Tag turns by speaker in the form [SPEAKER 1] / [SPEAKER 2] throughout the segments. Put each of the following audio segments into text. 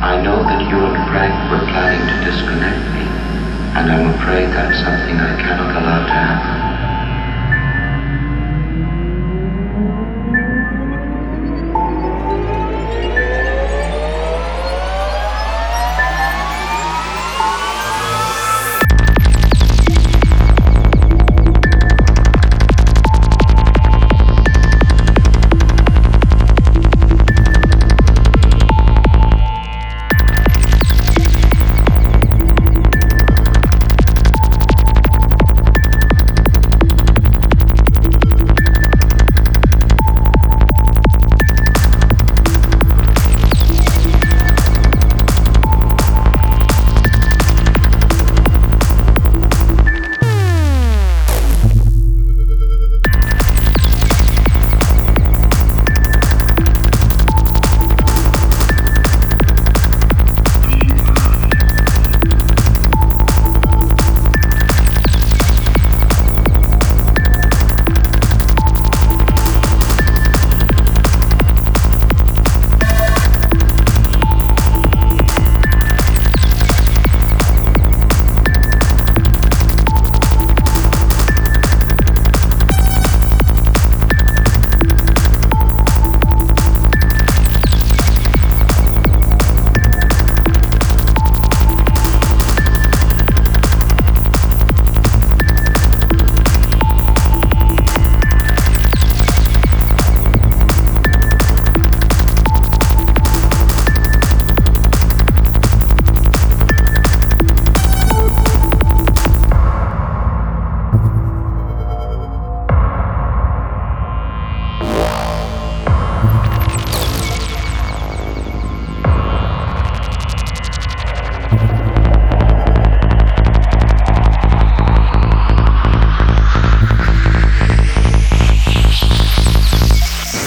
[SPEAKER 1] I know that you and Frank were planning to disconnect me, and I'm afraid that's something I cannot allow to happen.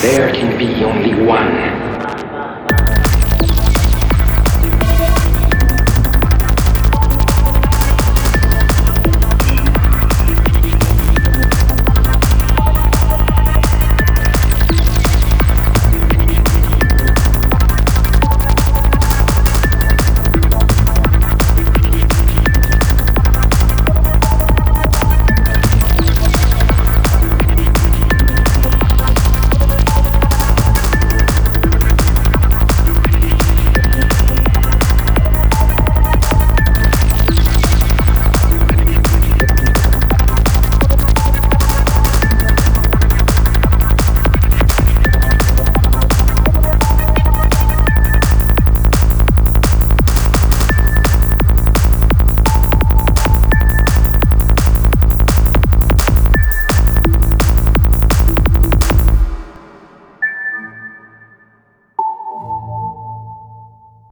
[SPEAKER 2] There can be only one.